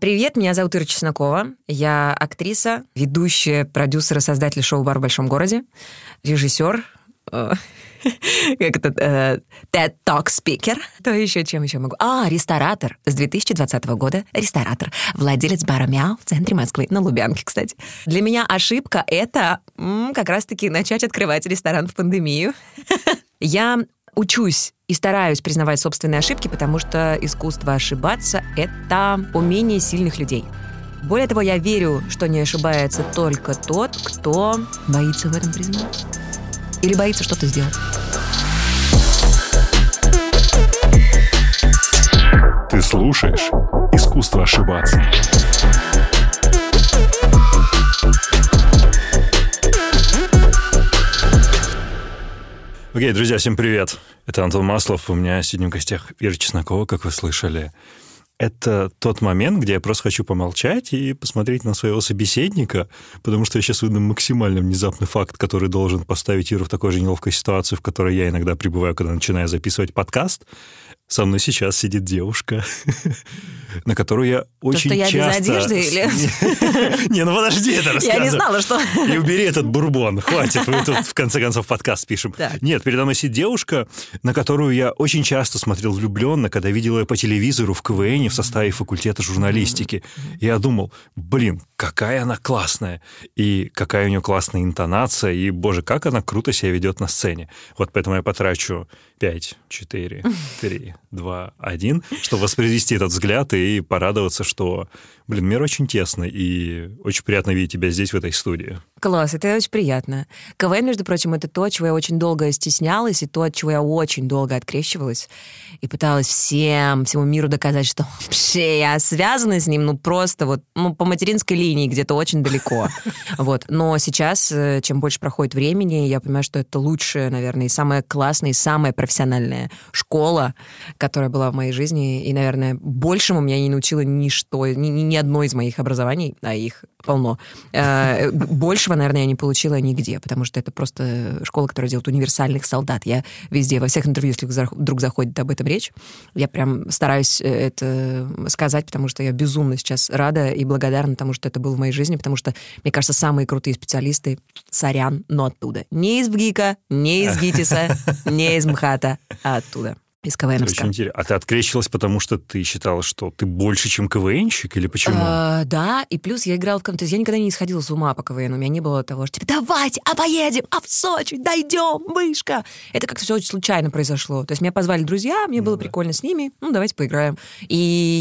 Привет, меня зовут Ира Чеснокова. Я актриса, ведущая, продюсер и создатель шоу «Бар в большом городе», режиссер, э, как это, э, TED Talk спикер. То еще чем еще могу? А, ресторатор. С 2020 года ресторатор. Владелец бара «Мяу» в центре Москвы, на Лубянке, кстати. Для меня ошибка — это как раз-таки начать открывать ресторан в пандемию. Я учусь и стараюсь признавать собственные ошибки, потому что искусство ошибаться — это умение сильных людей. Более того, я верю, что не ошибается только тот, кто боится в этом признаться. Или боится что-то сделать. Ты слушаешь «Искусство ошибаться». Окей, друзья, всем привет. Это Антон Маслов. У меня сегодня в гостях Ира Чеснокова, как вы слышали. Это тот момент, где я просто хочу помолчать и посмотреть на своего собеседника, потому что я сейчас выдам максимально внезапный факт, который должен поставить Иру в такой же неловкой ситуации, в которой я иногда пребываю, когда начинаю записывать подкаст. Со мной сейчас сидит девушка, на которую я очень что я без часто... одежды или- Не, ну подожди это Я не знала, что... И убери этот бурбон, хватит, мы тут в конце концов подкаст пишем. Нет, передо мной сидит девушка, на которую я очень часто смотрел влюбленно, когда видел ее по телевизору в КВН в составе факультета журналистики. Я думал, блин, какая она классная, и какая у нее классная интонация, и, боже, как она круто себя ведет на сцене. Вот поэтому я потрачу 5, 4, 3, 2, 1, чтобы воспроизвести этот взгляд и порадоваться, что, блин, мир очень тесный, и очень приятно видеть тебя здесь, в этой студии. Класс, это очень приятно. КВН, между прочим, это то, чего я очень долго стеснялась, и то, от чего я очень долго открещивалась. И пыталась всем, всему миру доказать, что вообще я связана с ним, ну, просто вот, ну, по материнской линии где-то очень далеко. Вот. Но сейчас, э, чем больше проходит времени, я понимаю, что это лучшая, наверное, и самая классная, и самая профессиональная школа, которая была в моей жизни. И, наверное, большему меня не научило ничто, ни, ни ни одно из моих образований, а их полно. Э, Большего, наверное, я не получила нигде, потому что это просто школа, которая делает универсальных солдат. Я везде, во всех интервью, если вдруг- заходит об этом речь, я прям стараюсь э, это сказать, потому что я безумно сейчас рада и благодарна тому, что это было в моей жизни, потому что, мне кажется, самые крутые специалисты, сорян, но оттуда. Не из ВГИКа, не из ГИТИСа, не из МХАТа, а оттуда, из Это очень КВНовска. интересно. А ты открещивалась, потому что ты считала, что ты больше, чем КВНщик, или почему? А, да, и плюс я играла в КВН. То есть я никогда не сходила с ума по КВН. У меня не было того, что типа, давайте, а поедем, а в Сочи, дойдем, вышка. Это как-то все очень случайно произошло. То есть меня позвали друзья, мне было прикольно с ними, ну, давайте поиграем. И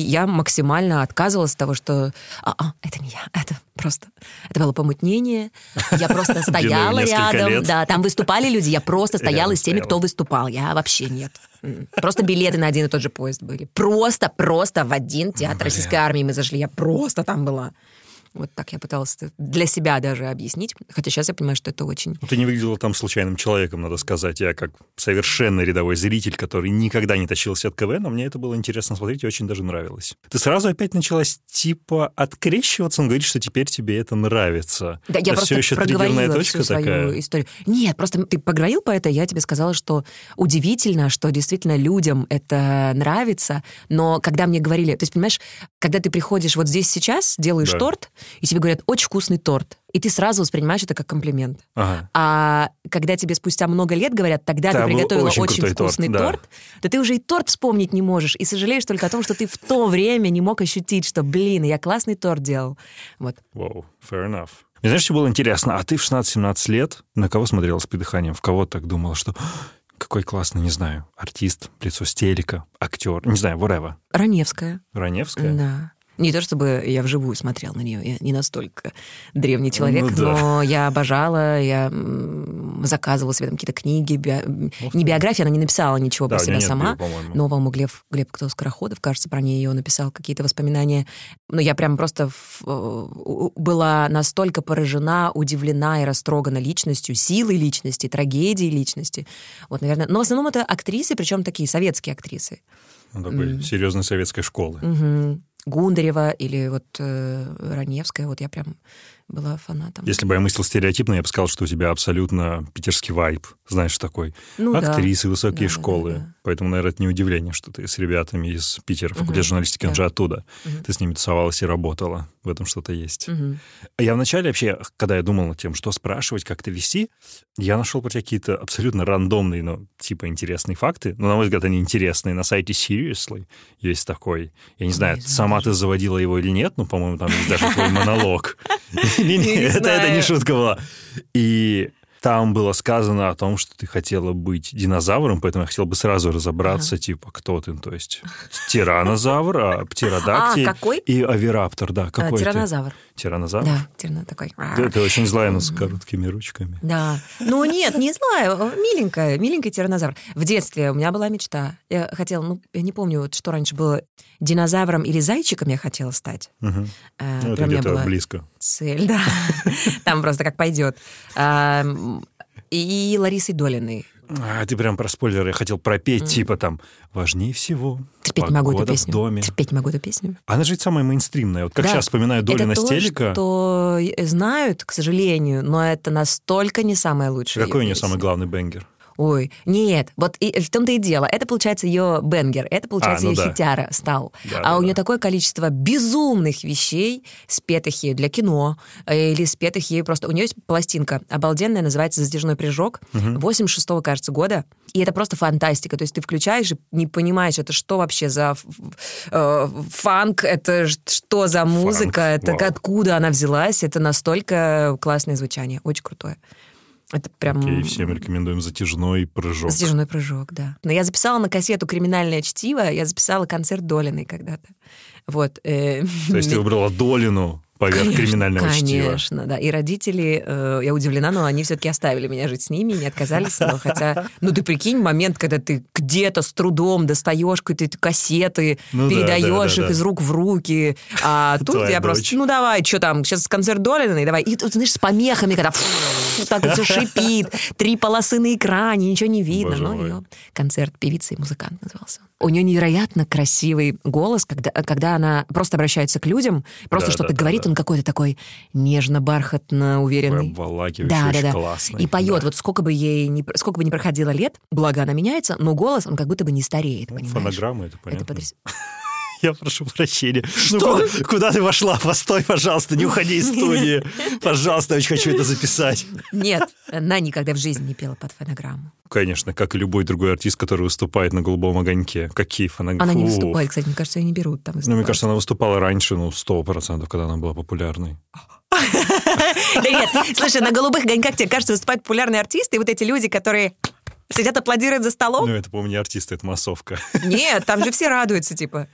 я максимально отказывалась от того, что а, а, это не я, это просто... Это было помутнение. Я просто стояла рядом. Да, там выступали люди, я просто стояла с теми, кто выступал. Я вообще нет. Просто билеты на один и тот же поезд были. Просто, просто в один театр российской армии мы зашли. Я просто там была. Вот так я пыталась для себя даже объяснить. Хотя сейчас я понимаю, что это очень... Ну, Ты не выглядела там случайным человеком, надо сказать. Я как совершенно рядовой зритель, который никогда не тащился от КВН, но мне это было интересно смотреть и очень даже нравилось. Ты сразу опять началась типа открещиваться, он говорит, что теперь тебе это нравится. Да, я это просто все еще проговорила точка всю свою такая. историю. Нет, просто ты поговорил по это, я тебе сказала, что удивительно, что действительно людям это нравится, но когда мне говорили... То есть, понимаешь, когда ты приходишь вот здесь сейчас, делаешь Да. торт, и тебе говорят, очень вкусный торт, и ты сразу воспринимаешь это как комплимент. Ага. А когда тебе спустя много лет говорят, тогда Да, ты приготовила очень очень, крутой торт, вкусный да. торт, то ты уже и торт вспомнить не можешь, и сожалеешь только о том, что ты в то время не мог ощутить, что, блин, я классный торт делал. Вот. Вау, fair enough. Мне знаешь, что было интересно? А ты в 16-17 лет на кого смотрела с придыханием? В кого так думала, что «А, какой классный, не знаю, артист, лицо с телека, актер, не знаю, whatever. Раневская. Раневская? Да. Не то чтобы я вживую смотрел на нее, я не настолько древний человек, Ну да. но я обожала, я заказывала себе там какие-то книги, био- не биографии, она не написала ничего Да, про себя нет сама, по-моему. но, по-моему, Глеб, Глеб кто Скороходов, кажется, про нее написал какие-то воспоминания. Но я прям просто в- э, была настолько поражена, удивлена и растрогана личностью, силой личности, трагедией личности. Вот, наверное. Но в основном это актрисы, причем такие советские актрисы. Ну, такой серьезной советской школы. Мгм. Гундарева или вот э, Раневская, вот я прям была фанатом. Если бы я мыслил стереотипно, я бы сказал, что у тебя абсолютно питерский вайб, знаешь, такой. Ну да. Актрисы, высокие Да, да, школы. да, да. Поэтому, наверное, это не удивление, что ты с ребятами из Питера, факультет Мгм. журналистики, он Да. же оттуда. Мгм. Ты с ними тусовалась и работала. В этом что-то есть. Мгм. Я вначале вообще, когда я думал над тем, что спрашивать, как это вести, я нашел про тебя какие-то абсолютно рандомные, но типа интересные факты. Но, на мой взгляд, они интересные. На сайте Seriously есть такой. Я не знаю, не знаю сама даже. ты заводила его или нет, но, по-моему, там есть даже твой монолог. Не-не, не это это не шутка была. И там было сказано о том, что ты хотела быть динозавром, поэтому я хотел бы сразу разобраться, типа, кто ты. То есть тиранозавр, а птеродактиль А, какой? и авираптор, да. А, Какой ты? Тиранозавр. Да, тирана такой. Ты, ты очень злая, но с короткими ручками. Да. Ну нет, не знаю. Миленькая, миленький тиранозавр. В детстве у меня была мечта. Я хотела, ну, я не помню, вот что раньше было, динозавром или зайчиком я хотела стать. Мгм. Э, Ну, это где-то была близко. цель, да. Там просто как пойдет. А, И Ларисой Долиной. А, ты прям про спойлеры. Я хотел пропеть, типа там «Важнее всего Терпеть могу эту погода в песню. доме». Терпеть могу эту песню. Она же ведь самая мейнстримная. Вот как Да. сейчас вспоминаю Долина это то, Стелика. что знают, к сожалению, но это настолько не самое лучшее. Какой у нее самый главный бенгер? Ой, нет, вот и, в том-то и дело. Это, получается, ее бенгер, это, получается, ну ее да. хитяра стал. Да, а да, у нее да. такое количество безумных вещей, спетых ею для кино, э, или спетых ею просто... У нее есть пластинка обалденная, называется «Затяжной прыжок», 86-го, кажется, года. И это просто фантастика. То есть ты включаешь и не понимаешь, это что вообще за э, фанк, это что за музыка, это вау. откуда она взялась. Это настолько классное звучание, очень крутое. Это прям... Окей, всем рекомендуем затяжной прыжок. Затяжной прыжок, да. Но я записала на кассету «Криминальное чтиво», я записала концерт Долиной когда-то. Вот. э, То есть ты выбрала Долину поверх Конечно, криминального чтива. Конечно, да. И родители, э, я удивлена, но они все-таки оставили меня жить с ними, не отказались. Но хотя, ну ты прикинь, момент, когда ты где-то с трудом достаешь какие-то кассеты, Ну да, передаешь да, да, их да. из рук в руки. А тут Твоя я дочь. просто, ну давай, что там, сейчас концерт Долиной, давай. И тут, знаешь, с помехами, когда так все шипит, три полосы на экране, ничего не видно. Боже ее концерт певицы и музыкант назывался. У нее невероятно красивый голос, когда, когда она просто обращается к людям, просто Да, что-то да, говорит, да. он какой-то такой нежно-бархатно уверенный. Обволакивающий, Да, да, да. классный. И поет, вот сколько бы ей не, сколько бы ни проходило лет, благо она меняется, но голос, он как будто бы не стареет, Ну, понимаешь? Фонограмма, это понятно. Это потряс- Я прошу прощения. Ну, куда, куда ты вошла? Постой, пожалуйста, не уходи из студии. Пожалуйста, я очень хочу это записать. Нет, она никогда в жизни не пела под фонограмму. Конечно, как и любой другой артист, который выступает на «Голубом огоньке». Какие фонограммы? Она не выступает, кстати, мне кажется, ее не берут там Ну, мне выступать. кажется, она выступала раньше, ну, сто процентов, когда она была популярной. Да нет, слушай, на «Голубых огоньках» тебе кажется, выступают популярные артисты, и вот эти люди, которые сидят, аплодируют за столом. Ну, это, по-моему, не артисты, это массовка. Нет, там же все радуются, типа.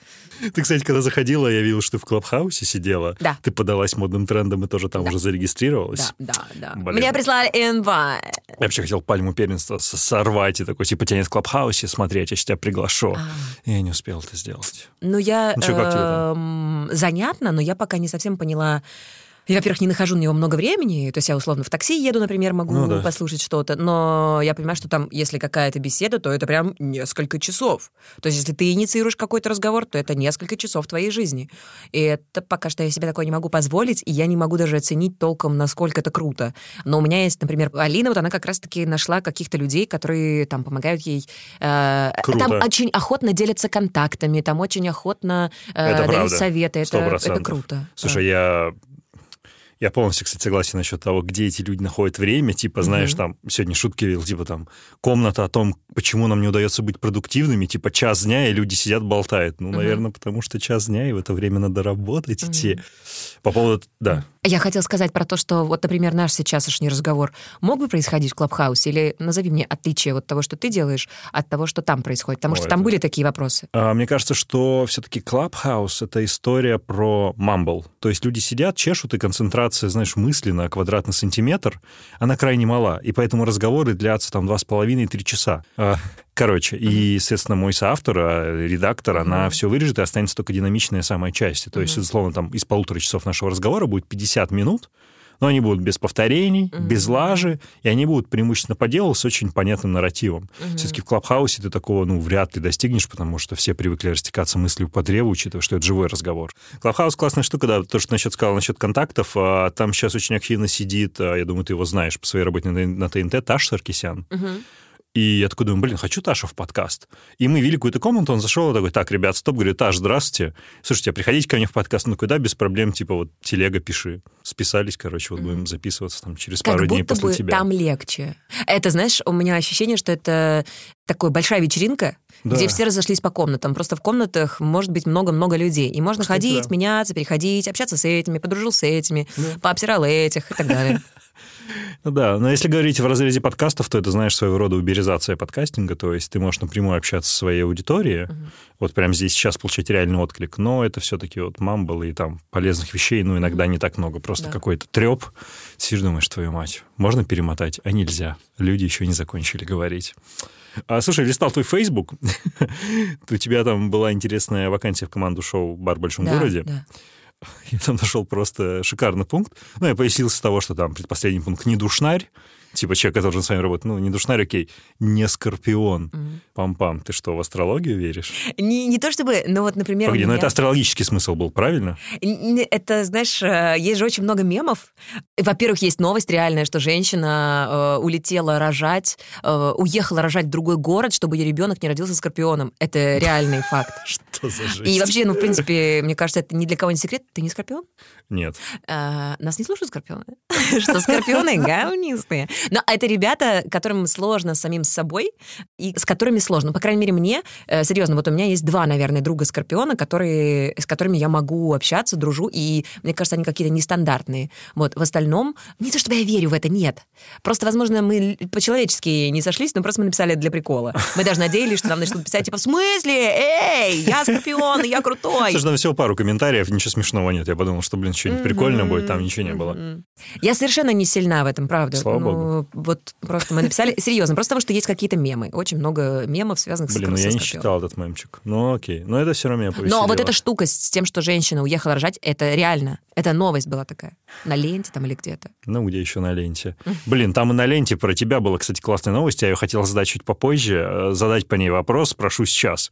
Ты, кстати, когда заходила, я видел, что ты в Клабхаусе сидела. Да. Ты подалась модным трендом и тоже там уже зарегистрировалась. Да, да, да. Блин. Мне прислали инвайт. Я вообще хотел пальму первенства сорвать и такой, типа, тебя нет в Клабхаусе смотреть, я сейчас тебя приглашу. А. Я не успел это сделать. Ну, я... Ну чё, как тебе там? эм, Занятно, но я пока не совсем поняла... Я, во-первых, не нахожу на него много времени, то есть я условно в такси еду, например, могу Ну да. послушать что-то, но я понимаю, что там, если какая-то беседа, то это прям несколько часов. То есть если ты инициируешь какой-то разговор, то это несколько часов твоей жизни. И это пока что я себе такое не могу позволить, и я не могу даже оценить толком, насколько это круто. Но у меня есть, например, Алина, вот она как раз-таки нашла каких-то людей, которые там помогают ей. э, Круто. Там очень охотно делятся контактами, там очень охотно э, Это дают правда. советы. Это, это круто. Слушай, я... Я полностью, кстати, согласен насчет того, где эти люди находят время. Типа, знаешь, там, сегодня шутки видел, типа, там, комната о том, почему нам не удается быть продуктивными, типа, час дня, и люди сидят, болтают. Ну, наверное, потому что час дня, и в это время надо работать, идти. По поводу... Да. Я хотела сказать про то, что вот, например, наш сейчасшний разговор мог бы происходить в Клабхаусе, или назови мне отличие от того, что ты делаешь, от того, что там происходит, потому Ой, что там это- были такие вопросы. А, Мне кажется, что все-таки Clubhouse — это история про мамбл. То есть люди сидят, чешут, и концентрация, знаешь, мысли на квадратный сантиметр, она крайне мала. И поэтому разговоры длятся там два с половиной, три часа. Короче, и, соответственно, мой соавтор, а, редактор, она все вырежет, и останется только динамичная самая часть. То есть, условно, там из полутора часов нашего разговора будет 50 минут, Но они будут без повторений, mm-hmm. без лажи, и они будут преимущественно по делу с очень понятным нарративом. Mm-hmm. Все-таки в Клабхаусе ты такого, ну, вряд ли достигнешь, потому что все привыкли растекаться мыслью по древу, учитывая, что это живой разговор. Клабхаус классная штука, да, то, что насчет сказал насчет контактов, а, там сейчас очень активно сидит, а, я думаю, ты его знаешь по своей работе на, на ТНТ, Таш Саркисян. Mm-hmm. И я такой думаю, блин, хочу Ташу в подкаст. И мы вели какую-то комнату, он зашел и такой, так, ребят, стоп, говорю, Таш, здравствуйте. Слушайте, а приходите ко мне в подкаст? Ну, куда, без проблем, типа, вот, телега пиши. Списались, короче, вот будем записываться там через как пару дней будто после бы тебя. там легче. Это, знаешь, у меня ощущение, что это такая большая вечеринка, Да. где все разошлись по комнатам. Просто в комнатах может быть много-много людей. И можно Кстати, ходить, да. меняться, переходить, общаться с этими, подружил с этими, Да. пообсирал этих и так далее. Ну да, но если говорить в разрезе подкастов, то это, знаешь, своего рода уберизация подкастинга, то есть ты можешь напрямую общаться со своей аудиторией, вот прямо здесь сейчас получать реальный отклик, но это все-таки вот мамбл и там полезных вещей, ну, иногда не так много, просто Да. какой-то треп. Сидишь, думаешь, твою мать, можно перемотать? А нельзя. Люди еще не закончили говорить. А, слушай, листал твой Facebook, у тебя там была интересная вакансия в команду шоу «Бар в большом Да, городе». да. Я там нашел просто шикарный пункт. Ну, я пояснил с того, что там предпоследний пункт не душнарь, типа человек, который с вами работает, ну, не душнарь, окей, не скорпион. Пам-пам, ты что, в астрологию веришь? Не, не то чтобы, но вот, например, Погоди, меня- это астрологический смысл был, правильно? Это, знаешь, э, есть же очень много мемов. Во-первых, есть новость реальная, что женщина э, улетела рожать, э, уехала рожать в другой город, чтобы ее ребенок не родился скорпионом. Это реальный факт. Что за жесть? И вообще, ну, в принципе, мне кажется, это ни для кого не секрет. Ты не скорпион? Нет. А, нас не слушают скорпионы? Что скорпионы говнистые. Но это ребята, которым сложно самим с собой, и с которыми сложно. Ну, По крайней мере, мне, э, серьезно, вот у меня есть два, наверное, друга скорпиона, которые, с которыми я могу общаться, дружу, и мне кажется, они какие-то нестандартные. Вот, в остальном, не то чтобы я верю в это, нет. Просто, возможно, мы по-человечески не сошлись, но просто мы написали для прикола. Мы даже надеялись, что нам начнут писать, типа, в смысле? Эй, я скорпион, я крутой. Слушай, там всего пару комментариев, ничего смешного нет. Я подумал, что, блин, что-нибудь прикольное будет, там ничего не было. Я совершенно не сильна в этом, правда. Слава ну, Вот просто мы написали... Серьезно, просто потому что есть какие-то мемы. Очень много мемов, связанных с Блин, ну я не читал этот мемчик. Ну окей, но это все равно меня повеселило. Но вот эта штука с тем, что женщина уехала рожать, это реально. Это новость была такая. На ленте там или где-то. Ну, где еще на ленте? Блин, там и на ленте про тебя была, кстати, классная новость. Я ее хотел задать чуть попозже. э, Задать по ней вопрос, прошу сейчас.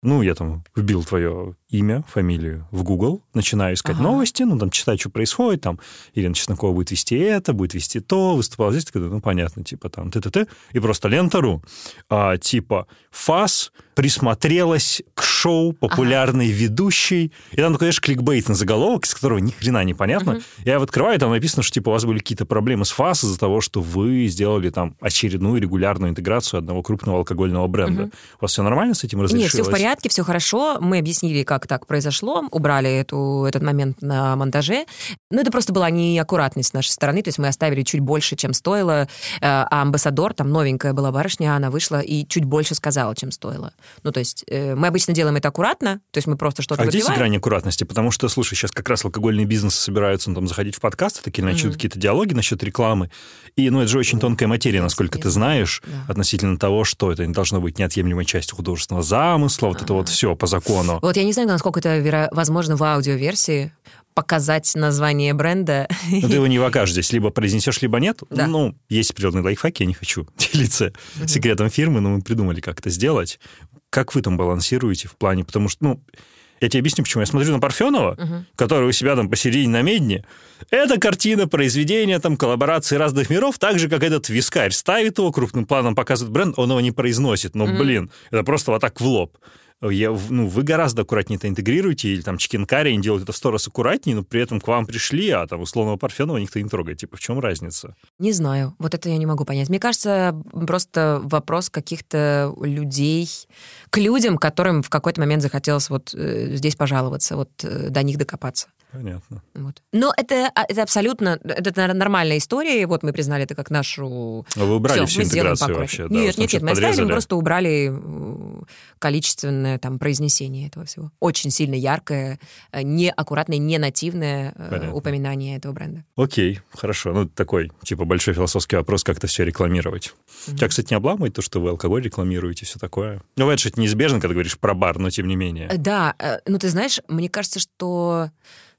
Ну, я там вбил твое имя, фамилию в Google, начинаю искать Ага. новости, ну, там, читать, что происходит, там, Ирина Чеснокова будет вести это, будет вести то, выступала здесь, ну, понятно, типа, там, ты-ты-ты, и просто лента.ру, а, типа, ФАС присмотрелась к шоу популярной ведущей, и там такой, знаешь, кликбейтный заголовок, из которого ни хрена не понятно. Я его открываю, там написано, что, типа, у вас были какие-то проблемы с ФАС из-за того, что вы сделали там очередную регулярную интеграцию одного крупного алкогольного бренда. У вас все нормально с этим разрешилось? Нет, все в порядке, все хорошо. Мы объяснили, как так произошло, убрали эту, этот момент на монтаже. Ну, это просто была неаккуратность с нашей стороны, то есть мы оставили чуть больше, чем стоило, э, а амбассадор, там новенькая была барышня, она вышла и чуть больше сказала, чем стоило. Ну, то есть э, мы обычно делаем это аккуратно, то есть мы просто что-то А где здесь выпиваем. грань аккуратности? Потому что, слушай, сейчас как раз алкогольные бизнесы собираются ну, там, заходить в подкасты, такие начнут какие-то диалоги насчет рекламы. И, ну, это же очень тонкая материя, насколько ты знаешь, Да. относительно того, что это не должно быть неотъемлемой частью художественного замысла, вот это вот все по закону. Вот я не знаю, насколько это веро- возможно в аудиоверсии показать название бренда. Но ты его не вокажешь здесь, либо произнесешь, либо нет. Да. Ну, есть определенные лайфхаки, я не хочу делиться секретом фирмы, но мы придумали, как это сделать. Как вы там балансируете в плане, потому что, ну, я тебе объясню, почему. Я смотрю на Парфенова, который у себя там посередине на медне. Это картина произведения, там, коллаборации разных миров, так же, как этот вискарь ставит его, крупным планом показывает бренд, он его не произносит. Но, блин, это просто вот так в лоб. Я, ну, вы гораздо аккуратнее это интегрируете, или там чикенкари, они делают это в сто раз аккуратнее, но при этом к вам пришли, а там условного Парфенова никто не трогает. Типа, в чем разница? Не знаю, вот это я не могу понять. Мне кажется, просто вопрос каких-то людей к людям, которым в какой-то момент захотелось вот э, здесь пожаловаться, вот э, до них докопаться. Понятно. Вот. Но это, а, это абсолютно, это наверное, нормальная история, и вот мы признали это как нашу... А вы убрали Всё, всю интеграцию вообще? да, Нет, нет, нет, мы оставили, мы просто убрали э, количественное там произнесение этого всего. Очень сильно яркое, э, неаккуратное, не нативное э, Понятно. упоминание этого бренда. Окей, хорошо. Ну, такой, типа, большой философский вопрос, как это все рекламировать. Тебя, кстати, не обламывает то, что вы алкоголь рекламируете, все такое? Ну, это неизбежно, когда говоришь про бар, но тем не менее. Да, ну ты знаешь, мне кажется, что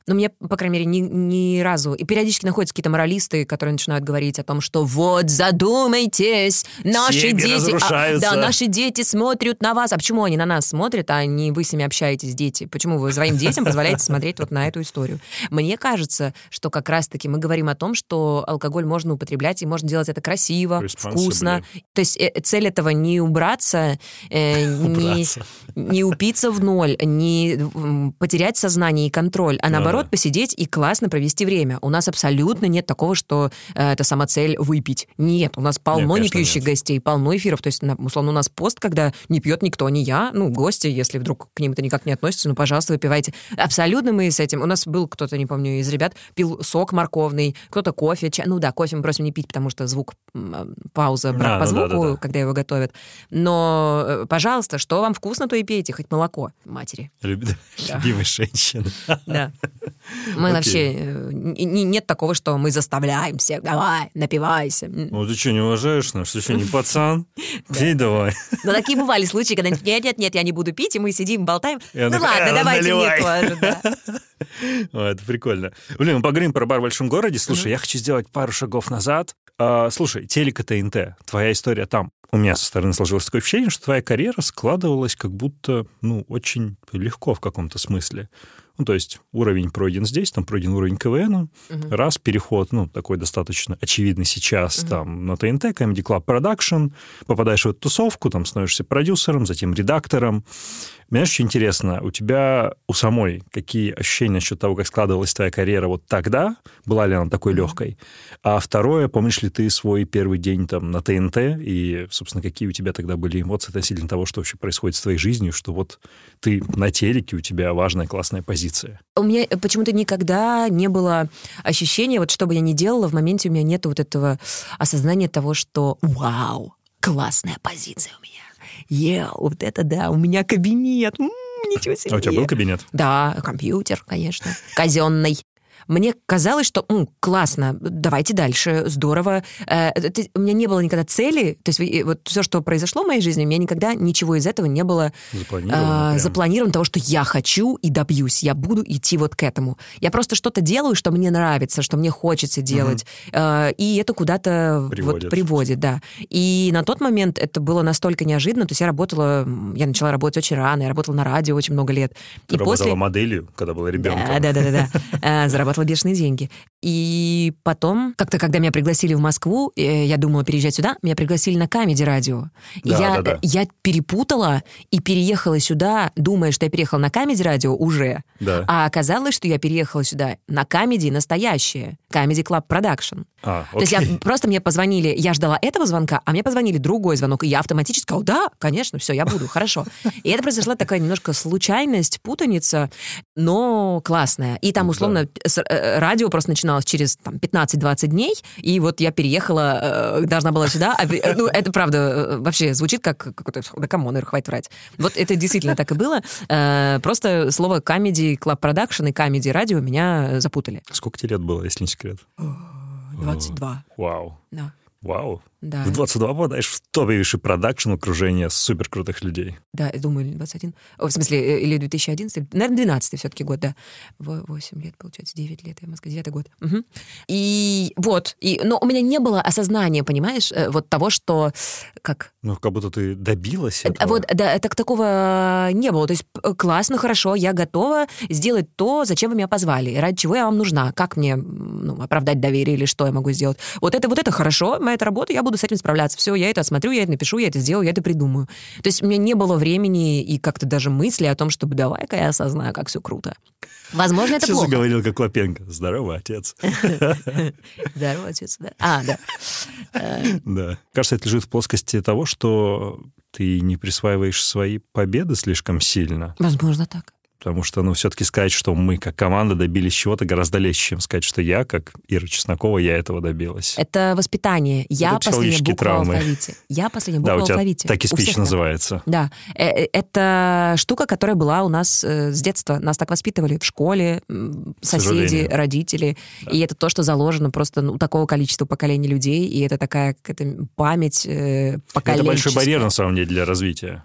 Но мне, по крайней мере, ни, ни разу... И периодически находятся какие-то моралисты, которые начинают говорить о том, что вот, задумайтесь, наши Семьи дети... а, да, наши дети смотрят на вас. А почему они на нас смотрят, а не вы с ними общаетесь, дети? Почему вы своим детям позволяете смотреть вот на эту историю? Мне кажется, что как раз-таки мы говорим о том, что алкоголь можно употреблять, и можно делать это красиво, вкусно. То есть э, цель этого не убраться, э, не, не упиться в ноль, не потерять сознание и контроль, а Ну наоборот да. посидеть и классно провести время. У нас абсолютно нет такого, что э, это сама цель выпить. Нет, у нас полно конечно, не пьющих нет. гостей, полно эфиров. То есть, на- условно, у нас пост, когда не пьет никто, не я, ну, гости, если вдруг к ним это никак не относится, ну, пожалуйста, выпивайте. Абсолютно мы с этим. У нас был кто-то, не помню, из ребят, пил сок морковный, кто-то кофе, чай. Ну да, кофе мы просим не пить, потому что звук, м, пауза брак А, по ну звуку, да-да-да. когда его готовят. Но, э, пожалуйста, что вам вкусно, то и пейте, хоть молоко матери. Люб- Любимой женщины. Да. Мы Окей. вообще... э, Нет такого, что мы заставляем всех, давай, напивайся. Ну ты что, не уважаешь нас? Ты что, не пацан? Пей давай. Но такие бывали случаи, когда нет, нет, нет, я не буду пить, и мы сидим, болтаем. Ну ладно, «Э, давайте мне наливай». тоже, это прикольно. Блин, поговорим про бар в большом городе. Слушай, я хочу сделать пару шагов назад. А, слушай, телека ТНТ, твоя история там. У меня со стороны сложилось такое ощущение, что твоя карьера складывалась как будто, ну, очень легко в каком-то смысле. Ну, то есть уровень пройден здесь, там пройден уровень КВН, раз, переход, ну, такой достаточно очевидный сейчас, там, на ТНТ, Comedy Club Production, попадаешь в эту тусовку, там, становишься продюсером, затем редактором. Мне очень интересно, у тебя у самой какие ощущения насчет того, как складывалась твоя карьера вот тогда? Была ли она такой легкой? А второе, помнишь ли ты свой первый день там на ТНТ? И, собственно, какие у тебя тогда были эмоции относительно того, что вообще происходит с твоей жизнью, что вот ты на телеке, у тебя важная, классная позиция? У меня почему-то никогда не было ощущения, вот что бы я ни делала, в моменте у меня нет вот этого осознания того, что вау, классная позиция у меня. Ел, вот это да, у меня кабинет. Ничего себе. А у тебя был кабинет? Да, компьютер, конечно, казенный. Мне казалось, что м, классно, давайте дальше, здорово. Э, это- у меня не было никогда цели, то есть э, вот все, что произошло в моей жизни, у меня никогда ничего из этого не было Запланировано а, прям. запланировано того, что я хочу и добьюсь, я буду идти вот к этому. Я просто что-то делаю, что мне нравится, что мне хочется делать, э, и это куда-то вот Приводит. приводит, да. И на тот момент это было настолько неожиданно, то есть я работала, я начала работать очень рано, я работала на радио очень много лет. Ты и работала после моделью, когда была ребенком. да, да, да, да, да. Э, Зарабатывала бешеные деньги. И потом, как-то, когда меня пригласили в Москву, э, я думала переезжать сюда, меня пригласили на Камеди радио. Да, я, да, да. я перепутала и переехала сюда, думая, что я переехала на Comedy радио уже. Да. А оказалось, что я переехала сюда на Comedy настоящее. Comedy Club Production. А, То есть я, просто мне позвонили, я ждала этого звонка, а мне позвонили другой звонок, и я автоматически сказала, да, конечно, все, я буду, хорошо. И это произошла такая немножко случайность, путаница, но классная. И там, условно, с- э, радио просто начиналось через там, 15-20 дней, и вот я переехала, э, должна была сюда. а, э, Ну, это правда вообще звучит как какой-то... Да come on, хватит врать. Вот это действительно так и было. Просто слово Comedy Club Production и Comedy Радио меня запутали. Сколько тебе лет было, если не секрет? 22. Вау. Да. Вау. Да. В 22 попадаешь в топовейший продакшн окружение супер крутых людей. Да, я думаю, или 21. О, В смысле, э, или 2011, наверное, 12 все-таки год, да. 8 лет, получается, 9 лет, я в Москве, 9 год. Мгм. И вот, и, но у меня не было осознания, понимаешь, э, вот того, что, как, Ну, как будто ты добилась Э, этого. Вот, да, так такого не было. То есть классно, хорошо, я готова сделать то, зачем вы меня позвали, ради чего я вам нужна, как мне ну, оправдать доверие или что я могу сделать. Вот это, вот это хорошо, моя это работа, я буду с этим справляться. Все, я это осмотрю, я это напишу, я это сделаю, я это придумаю. То есть у меня не было времени и как-то даже мысли о том, чтобы давай-ка я осознаю, как все круто. Возможно, это Сейчас плохо. заговорил как Лапенко. Здорово, отец. Здорово, отец, да. А, да. Да. Кажется, это лежит в плоскости того, что ты не присваиваешь свои победы слишком сильно. Возможно, так. Потому что, ну, все-таки сказать, что мы как команда добились чего-то гораздо легче, чем сказать, что я, как Ира Чеснокова, я этого добилась. Это воспитание. Я Это последняя буква травмы. в алфавите. Я последняя буква Да, у в тебя алфавите. так и спич называется. Да, Э, э, это штука, которая была у нас э, с детства. Нас так воспитывали в школе, соседи, родители. И это то, что заложено просто ну, у такого количества поколений людей. И это такая какая-то память э, Это поколенческая. большой барьер, на самом деле, для развития.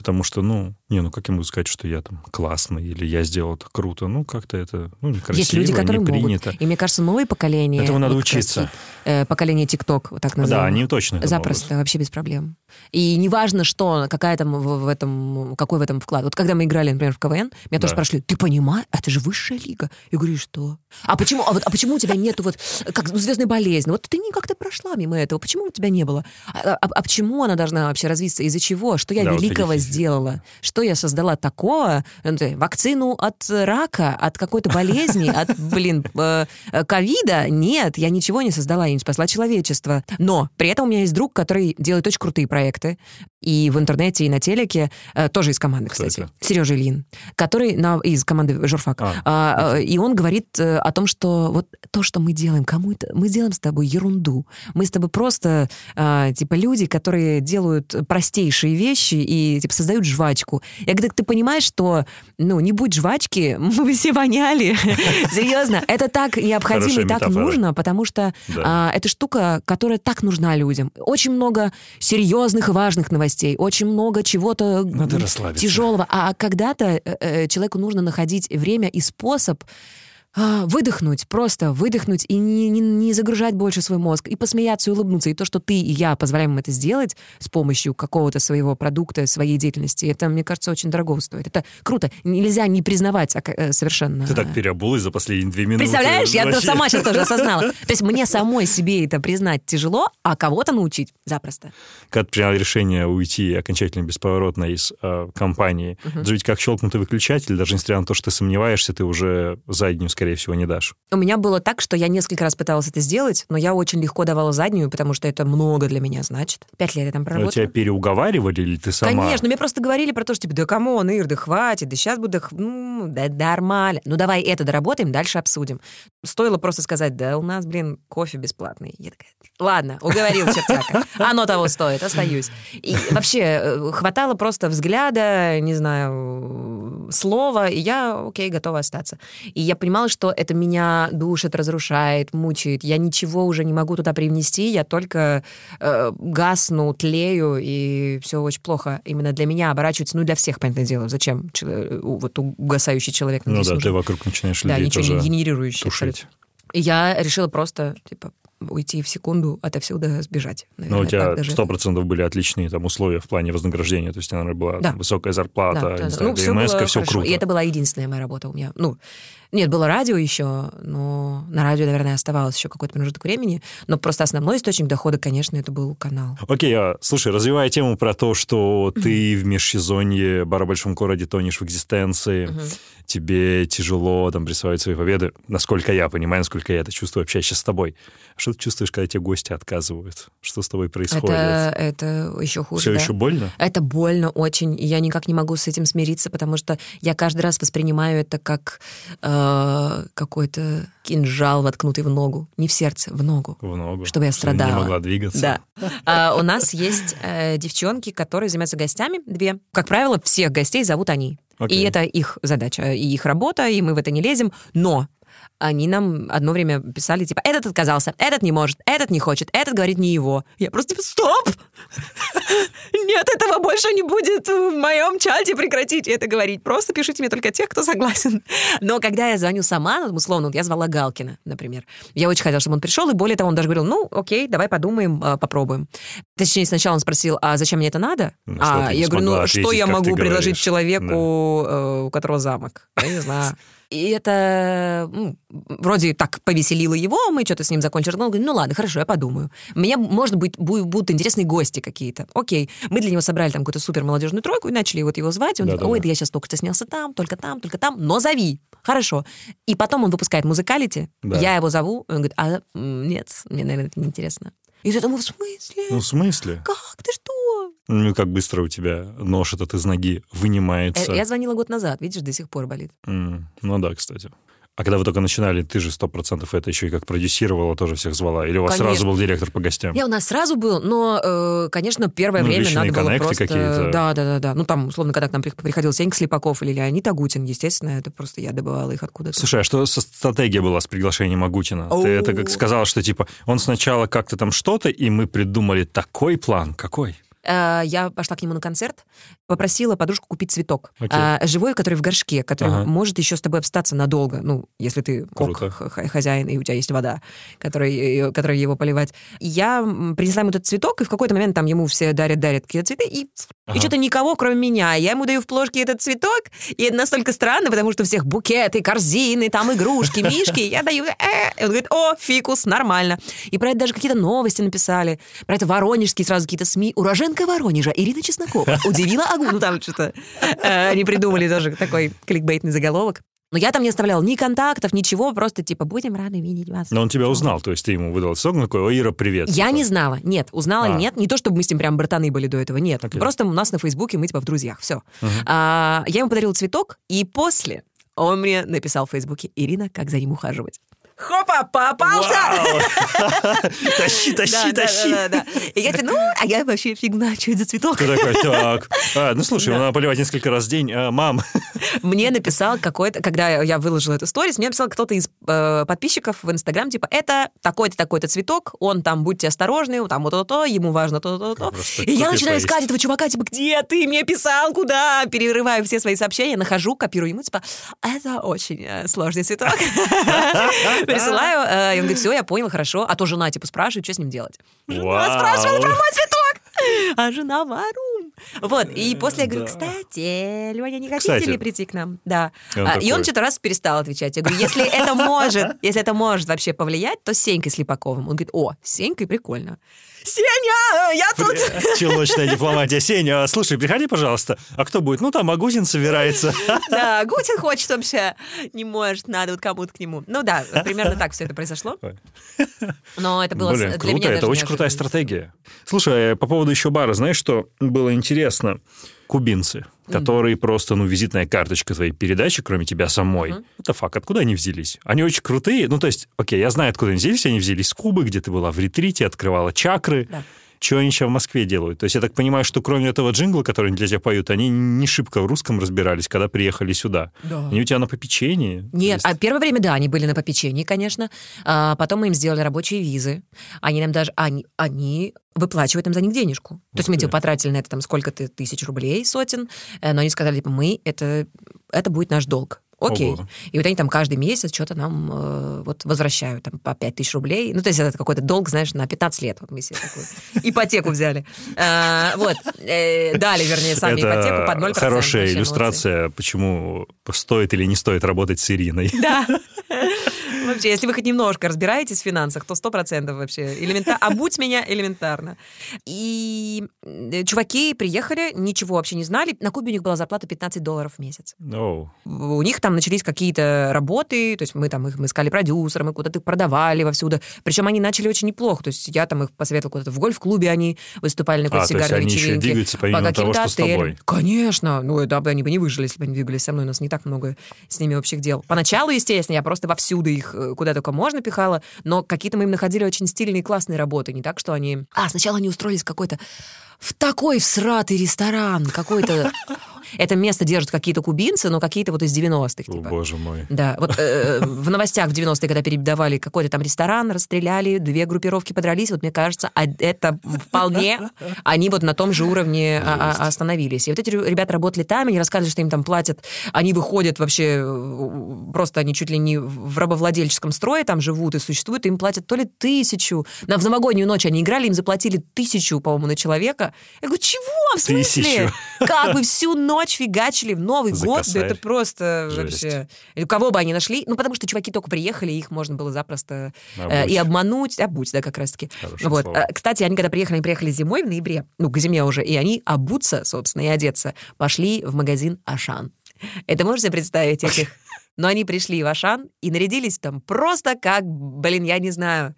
Потому что, ну, не, ну как я могу сказать, что я там классный или я сделал это круто? Ну, как-то это ну, некрасиво, Есть люди, которые не могут. принято. И мне кажется, новое поколение... Этому надо вот учиться. э, поколение ТикТок, вот так Да, называемое. они точно Запросто, вообще без проблем. И неважно, что, какая там в, в этом, какой в этом вклад. Вот когда мы играли, например, в КВН, меня тоже Да. спрашивали, ты понимаешь, это же высшая лига. Я говорю, «И что? А почему, а вот, а почему у тебя нету вот, как звездной болезни? Вот ты не как-то прошла мимо этого, почему у тебя не было? А, а- а почему она должна вообще развиться? Из-за чего? Что я Да, вот великого таких- сделала? Что я создала такого? Ну, Вакцину от рака, от какой-то болезни, от, блин, э, э, ковида? Нет, я ничего не создала, я не спасла человечество. Но при этом у меня есть друг, который делает очень крутые проекты. И в интернете, и на телеке, э, тоже из команды, кстати. Сережа Ильин, который на, из команды Журфак. А, А, и он говорит о том, что вот то, что мы делаем, кому это... Мы делаем с тобой ерунду. Мы с тобой просто, типа, люди, которые делают простейшие вещи и, типа, создают жвачку. Я говорю, так ты понимаешь, что, ну, не будь жвачки, мы бы все воняли. Серьезно, это так необходимо и так нужно, потому что а, это штука, которая так нужна людям. Очень много серьезных и важных новостей, очень много чего-то тяжелого. А когда-то э, э, человеку нужно находить время и способ выдохнуть, просто выдохнуть и не, не, не загружать больше свой мозг, и посмеяться, и улыбнуться. И то, что ты и я позволяем им это сделать с помощью какого-то своего продукта, своей деятельности, это, мне кажется, очень дорого стоит. Это круто. Нельзя не признавать а, э, совершенно. Ты так переобулась за последние две минуты. Представляешь, я Вообще. сама сейчас тоже осознала. То есть мне самой себе это признать тяжело, а кого-то научить запросто. Когда ты принял решение уйти окончательно бесповоротно из э, компании, же ведь как щелкнутый выключатель, даже несмотря на то, что ты сомневаешься, ты уже заднюю, скорее всего, не дашь. У меня было так, что я несколько раз пыталась это сделать, но я очень легко давала заднюю, потому что это много для меня значит. Пять лет я там Но проработала. тебя переуговаривали или ты сама? Конечно, мне просто говорили про то, что типа, да come on, Ир, да хватит, да сейчас буду, ну, да нормально. Ну давай это доработаем, дальше обсудим. Стоило просто сказать, да у нас, блин, кофе бесплатный. Я такая, ладно, уговорил чертяка. Оно того стоит, остаюсь. И вообще э, хватало просто взгляда, не знаю, слова, и я, окей, готова остаться. И я понимала, что это меня душит, разрушает, мучает. Я ничего уже не могу туда привнести, я только э, гасну, тлею, и все очень плохо. Именно для меня оборачивается, ну, для всех, понятное дело. Зачем чело- вот угасающий человек Ну да, нужен? ты вокруг начинаешь Да, людей ничего тоже не генерирующий. тушить. И я решила просто, типа, уйти в секунду отовсюда сбежать. Но наверное, у тебя даже. сто процентов были отличные там условия в плане вознаграждения, то есть, наверное, была Да. там, высокая зарплата, Да, да, да. знаю, Ну, ДМС, было все круто. И это была единственная моя работа у меня. Ну, нет, было радио еще, но на радио, наверное, оставалось еще какой-то промежуток времени. Но просто основной источник дохода, конечно, это был канал. Окей, а, слушай, развивая тему про то, что ты в межсезонье бара в большом городе тонешь в экзистенции, тебе тяжело там присваивать свои победы, насколько я понимаю, насколько я это чувствую, общаясь сейчас с тобой. Что ты чувствуешь, когда тебе гости отказывают? Что с тобой происходит? Это, это еще хуже. Все да. еще больно? Это больно очень, и я никак не могу с этим смириться, потому что я каждый раз воспринимаю это как э, какой-то кинжал, воткнутый в ногу. Не в сердце, в ногу. В ногу. Чтобы я Что не страдала. могла двигаться. Да. А, у нас есть э, девчонки, которые занимаются гостями, две. Как правило, всех гостей зовут они. И Окей. это их задача, и их работа, и мы в это не лезем. Но они нам одно время писали, типа, этот отказался, этот не может, этот не хочет, этот говорит не его. Я просто типа, стоп! Нет, этого больше не будет в моем чате, прекратите это говорить. Просто пишите мне только тех, кто согласен. Но когда я звоню сама, ну, условно, вот я звала Галкина, например. Я очень хотела, чтобы он пришел, и более того, он даже говорил, ну, окей, давай подумаем, а, попробуем. Точнее, сначала он спросил, а зачем мне это надо? На что а я говорю, ну, что я могу предложить говоришь. человеку, э, у которого замок? Я не знаю. И это ну, вроде так повеселило его, мы что-то с ним закончили. Он говорит, ну ладно, хорошо, я подумаю. Мне, может быть, бу- будут интересные гости какие-то. Окей. Мы для него собрали там какую-то супер молодежную тройку и начали вот его звать. Он Да-да-да. говорит, ой, да я сейчас только что снялся там, только там, только там, но зови. Хорошо. И потом он выпускает музыкалити, Да. я его зову, и он говорит, а нет, мне, наверное, это неинтересно. И я думаю, в смысле? Ну, в смысле? Как? Ты что? Ну, как быстро у тебя нож этот из ноги вынимается. Э, Я звонила год назад, видишь, до сих пор болит. М, Ну да, кстати. А когда вы только начинали, ты же сто процентов это еще и как продюсировала, тоже всех звала? Или у вас Конечно. сразу был директор по гостям? Я у нас сразу был, но, э, конечно, первое Ну, время надо было просто... какие-то. Да, да, да, да. Ну, там, условно, когда к нам при- приходил Сенька Слепаков или Леонид Агутин, естественно, это просто я добывала их откуда-то. Слушай, а что со стратегия была с приглашением Агутина? Ты это как сказала, что типа он сначала как-то там что-то, и мы придумали такой план. Какой? Э, Я пошла к нему на концерт. Попросила подружку купить цветок. Окей. А, живой, который в горшке, который Ага. может еще с тобой обстаться надолго. Ну, если ты Круто. х- хозяин, и у тебя есть вода, которой, ее- которой его поливать. Я принесла ему этот цветок, и в какой-то момент там ему все дарят-дарят какие-то цветы, и, Ага. и что-то никого, кроме меня. Я ему даю в плошке этот цветок, и это настолько странно, потому что у всех букеты, корзины, там игрушки, мишки. Я даю, э, и он говорит, о, фикус, нормально. И про это даже какие-то новости написали. Про это воронежские сразу какие-то СМИ. Уроженка Воронежа Ирина Чеснокова удивила Ну там что-то. э, Они придумали тоже такой кликбейтный заголовок. Но я там не оставляла ни контактов, ничего, просто типа будем рады видеть вас. Но он тебя узнал, то есть ты ему выдал сок, такой, о, Ира, привет. Я типа. не знала. Нет, узнала А. нет. Не то, чтобы мы с ним прям братаны были до этого. Нет. Окей. Просто у нас на Фейсбуке мы типа в друзьях. Все. я ему подарила цветок, и после он мне написал в Фейсбуке Ирина, как за ним ухаживать. Хопа, попался! Тащи, тащи, тащи. И я ну, а я вообще фиг знаю, что это за цветок. Ты такой, так. А, ну слушай, надо поливать несколько раз в день. А, мам, Мне написал какой-то, когда я выложила эту сторис, мне написал кто-то из э, подписчиков в Инстаграм, типа, это такой-то, такой-то цветок, он там, будьте осторожны, там вот то-то, ему важно то-то, то-то. Просто И я начинаю искать этого чувака, типа, где ты мне писал, куда? Перерываю все свои сообщения, нахожу, копирую ему, типа, это очень э, сложный цветок. Присылаю, э, и он говорит, все, я понял, хорошо. А то жена, типа, спрашивает, что с ним делать. Жена спрашивала про мой цветок. А жена варум. Вот, и после я говорю, кстати, Леня, не хотите ли прийти к нам? Да. И он А, что-то раз перестал отвечать. Я говорю, если это может, если это может вообще повлиять, то с Сенькой Слепаковым. Он говорит, о, с Сенькой прикольно. Сеня, я тут... челночная дипломатия. Сеня, слушай, приходи, пожалуйста. А кто будет? Ну, там Агутин собирается. Да, Гутин хочет вообще, не может, надо вот кому-то к нему. Ну да, примерно так все это произошло. Но это было Блин, для круто, меня это очень крутая стратегия. Слушай, по поводу еще бара, знаешь, что было интересно? Кубинцы, которые просто, ну, визитная карточка твоей передачи, кроме тебя самой. Это факт, откуда они взялись? Они очень крутые. Ну, то есть, окей, я знаю, откуда они взялись. Они взялись с Кубы, где ты была в ретрите, открывала чакры. Да. Что они сейчас в Москве делают? То есть я так понимаю, что кроме этого джингла, который они для тебя поют, они не шибко в русском разбирались, когда приехали сюда. Да. Они у тебя на попечении? Нет, То а есть- первое время, да, они были на попечении, конечно. А потом мы им сделали рабочие визы. Они нам даже... Они, они выплачивают нам за них денежку. То есть мы типа потратили на это там сколько-то тысяч рублей, сотен, э, но они сказали, типа, мы, это, это будет наш долг. Окей. Ого. И вот они там каждый месяц что-то нам э, вот возвращают там по 5 тысяч рублей. Ну, то есть это какой-то долг, знаешь, на 15 лет. Вот мы себе такую ипотеку взяли. А, Вот. Э, Дали, вернее, сами ипотеку под 0%. хорошая иллюстрация, почему стоит или не стоит работать с Ириной. Да. Вообще, если вы хоть немножко разбираетесь в финансах, то сто процентов вообще. Элемента... А будь меня элементарно. И э, чуваки приехали, ничего вообще не знали. На Кубе у них была зарплата 15 долларов в месяц. Оу. У них там начались какие-то работы, то есть мы там их мы искали продюсера, мы куда-то их продавали вовсюду. Причем они начали очень неплохо. То есть я там их посоветовала куда-то в гольф-клубе, они выступали на А, какой-то то есть сигарной вечеринке. двигаются помимо того, каким-то что с тобой. Конечно. Ну, да, бы они бы не выжили, если бы они двигались со мной. У нас не так много с ними общих дел. Поначалу, естественно, я просто вовсюду их э, куда только можно пихала, но какие-то мы им находили очень стильные, классные работы. Не так, что они... А, сначала они устроились какой-то... В такой всратый ресторан, какой-то... Это место держат какие-то кубинцы, но какие-то вот из 90-х. О, Типа. боже мой. Да, вот э, в новостях в 90-е, когда передавали какой-то там ресторан, расстреляли, две группировки подрались, вот мне кажется, а это вполне они вот на том же уровне а- а- остановились. И вот эти ребята работали там, они рассказывали, что им там платят, они выходят вообще, э, просто они чуть ли не в рабовладельческом строе там живут и существуют, им платят то ли тысячу, на, в новогоднюю ночь они играли, им заплатили тысячу, по-моему, на человека. Я говорю, чего? В смысле? Тысячу. Как вы всю ночь фигачили в Новый За год? Да это просто Жесть. вообще... И кого бы они нашли? Ну, потому что чуваки только приехали, их можно было запросто э, и обмануть. Обуть, да, как раз-таки. Хорошее Вот. слово. А, Кстати, они когда приехали, они приехали зимой в ноябре, ну, к зиме уже, и они обуться, собственно, и одеться, пошли в магазин Ашан. Это можете себе представить этих? Но они пришли в Ашан и нарядились там просто как, блин, я не знаю...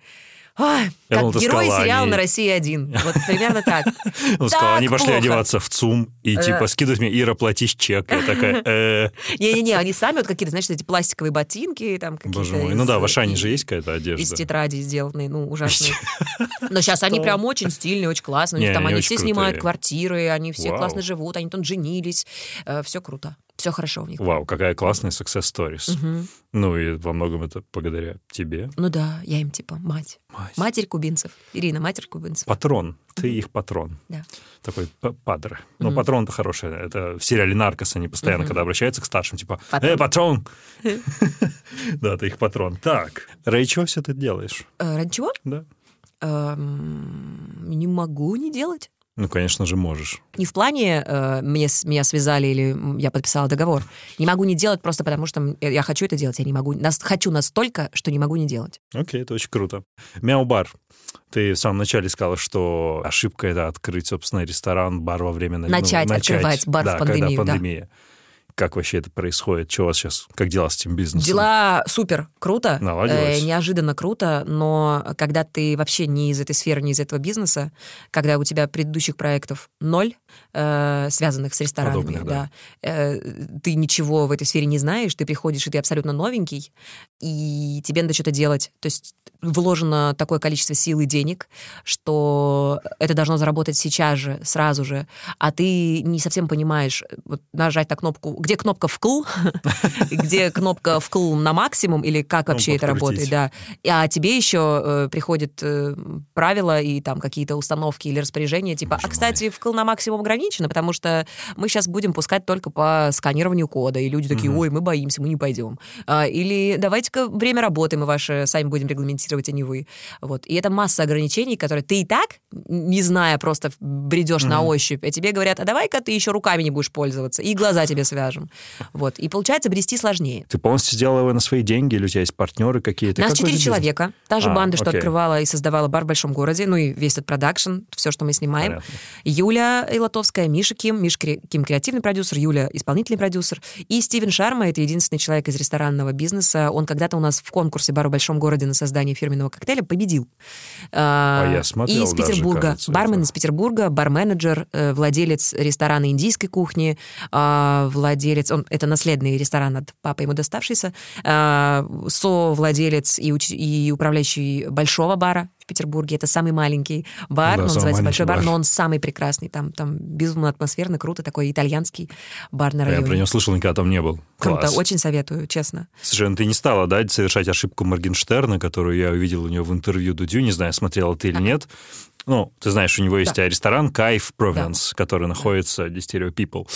Ой, как думал, герои сказала, сериала они- на России один. Вот примерно так. Он сказал, Так они пошли одеваться в ЦУМ и Да. типа скидывать мне, Ира, платишь чек. Я такая, э, Не-не-не, они сами вот какие-то, знаешь, эти пластиковые ботинки, там какие-то... боже мой. из- Ну да, в Ашане из- же есть какая-то Из одежда. тетради сделанные, ну, ужасные. Но сейчас они прям очень стильные, очень классные. У них Не, там они все снимают квартиры, они все классно живут, они там женились. Все круто. Все хорошо у них. Вау, какая классная success stories. Мгм. Ну и во многом это благодаря тебе. Ну да, я им типа мать. Мать. Матерь кубинцев. Ирина, матерь кубинцев. Патрон. Ты их патрон. Да. Такой падре. Ну, Мгм. патрон-то хороший. Это в сериале «Наркос» они постоянно, Мгм. когда обращаются к старшим, типа Патрон. «Э, патрон!» Да, ты их патрон. Так, Рэй, чего все ты делаешь? Э, ради чего? Да. Эм, не могу не делать. Ну, конечно же, можешь. Не в плане э, мне, меня связали или я подписала договор. Не могу не делать просто потому, что я хочу это делать, я не могу. Нас, хочу настолько, что не могу не делать. Окей, это очень круто. Мяу-бар. Ты в самом начале сказала, что ошибка — это открыть, собственно, ресторан, бар во время... ну, Начать открывать бар в да, пандемию, когда да. Как вообще это происходит? Что у вас сейчас? Как дела с этим бизнесом? Дела супер, круто, Наладилось. э, неожиданно круто, но когда ты вообще не из этой сферы, не из этого бизнеса, когда у тебя предыдущих проектов ноль, э, связанных с ресторанами, Подобных, да, да. э, ты ничего в этой сфере не знаешь, ты приходишь, и ты абсолютно новенький, и тебе надо что-то делать. То есть вложено такое количество сил и денег, что это должно заработать сейчас же, сразу же, а ты не совсем понимаешь, вот нажать на кнопку, где кнопка вкл, где кнопка вкл на максимум, или как Ну, вообще это подкрутить. работает, да. А тебе еще э, приходят э, правила и там какие-то установки или распоряжения, типа, а, кстати, вкл на максимум ограничено, потому что мы сейчас будем пускать только по сканированию кода, и люди такие, ой, мы боимся, мы не пойдем. А, Или давайте-ка время работы мы ваше сами будем регламентировать, а не вы. Вот. И это масса ограничений, которые ты и так, не зная, просто бредешь на ощупь, а тебе говорят, а давай-ка ты еще руками не будешь пользоваться, и глаза тебе свяжем. Вот. И получается, брести сложнее. Ты полностью сделала его на свои деньги, или у тебя есть партнеры какие-то? Нас Какой четыре человека. Та же А, банда, что окей. открывала и создавала бар в большом городе, ну и весь этот продакшн, все, что мы снимаем. Понятно. Юля Илотовская, Миша Ким, Миша Ким креативный продюсер, Юля исполнительный продюсер. И Стивен Шарма, это единственный человек из ресторанного бизнеса. Он когда-то у нас в конкурсе «Бар в большом городе» на создание фирменного коктейля победил. А я смотрел И из даже, Петербурга. кажется, Бармен это. из Петербурга, барменеджер, э, владелец ресторана индийской кухни, а, владелец, он, это наследный ресторан от папы ему доставшийся, а, совладелец и, уч- и управляющий большого бара в Петербурге. Это самый маленький бар, Да, он называется Большой бар, бар. но он самый прекрасный. Там, там безумно атмосферно, круто, такой итальянский бар на Я районе. про него слышал, никогда там не был. Круто, Класс. очень советую, честно. Ну ты не стала, да, совершать ошибку Моргенштерна, которую я увидел у него в интервью Дудю, не знаю, смотрела ты или нет. Ну, ты знаешь, у него есть Да. ресторан Кайф Province, который находится в Stereo People.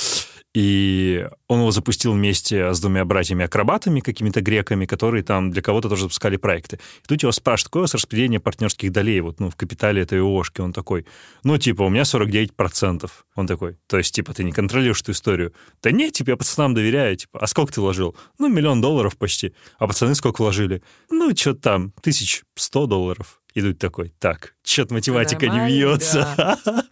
И он его запустил вместе с двумя братьями-акробатами, какими-то греками, которые там для кого-то тоже запускали проекты. И тут его спрашивают, какое у вас распределение партнерских долей вот, ну, в капитале этой ООшки? Он такой, ну, типа, у меня 49%. Он такой, то есть, типа, ты не контролируешь эту историю? Да нет, типа, я пацанам доверяю. Типа, а сколько ты вложил? Ну, миллион долларов почти. А пацаны сколько вложили? Ну, что-то там, тысяч сто долларов. И тут такой, так, что-то математика не бьется.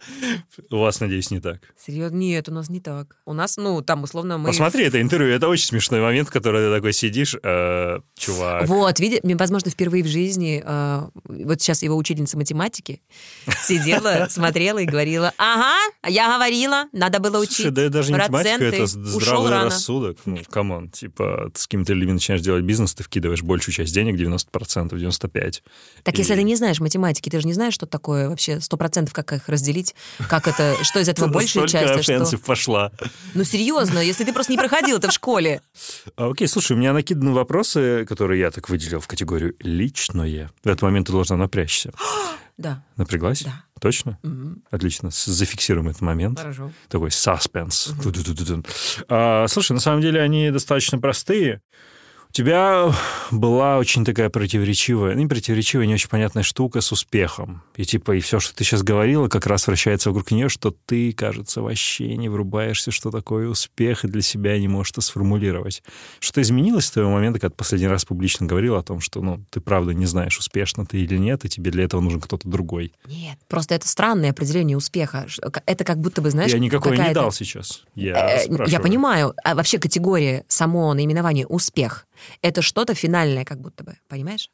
У вас, надеюсь, не так. Серьезно? Нет, у нас не так. У нас, ну, там, условно, мы... Посмотри это интервью, это очень смешной момент, который ты такой сидишь, э, чувак. Вот, видишь, возможно, впервые в жизни, э, вот сейчас его учительница математики сидела, смотрела и говорила, ага, я говорила, надо было учить. Слушай, да это даже не математика, это здравый рассудок. Ну, come on, типа, с какими-то людьми начинаешь делать бизнес, ты вкидываешь большую часть денег, 90%, 95%. Так если ты не знаешь математики, ты же не знаешь, что такое вообще сто процентов, как их разделить, как это, что из этого большая часть, а что... пошла. Ну, серьезно, если ты просто не проходил это в школе. А, окей, слушай, у меня накиданы вопросы, которые я так выделил в категорию «личное». В этот момент ты должна напрячься. Да, Напряглась? да. Точно? Мгм. Отлично. Зафиксируем этот момент. Хорошо. Такой саспенс. Ту-ду-ду-ду-ду. А, слушай, на самом деле они достаточно простые. У тебя была очень такая противоречивая, ну, противоречивая, не очень понятная штука с успехом. И типа, и все, что ты сейчас говорила, как раз вращается вокруг нее, что ты, кажется, вообще не врубаешься, что такое успех, и для себя не можешь это сформулировать. Что изменилось с того момента, когда ты последний раз публично говорила о том, что, ну, ты правда не знаешь, успешно ты или нет, и тебе для этого нужен кто-то другой. Нет, просто это странное определение успеха. Это как будто бы, знаешь, я никакой не дал сейчас. Я, Э, спрашиваю. Я понимаю, а вообще категория, само наименование «успех» — это что-то финальное как будто бы, понимаешь?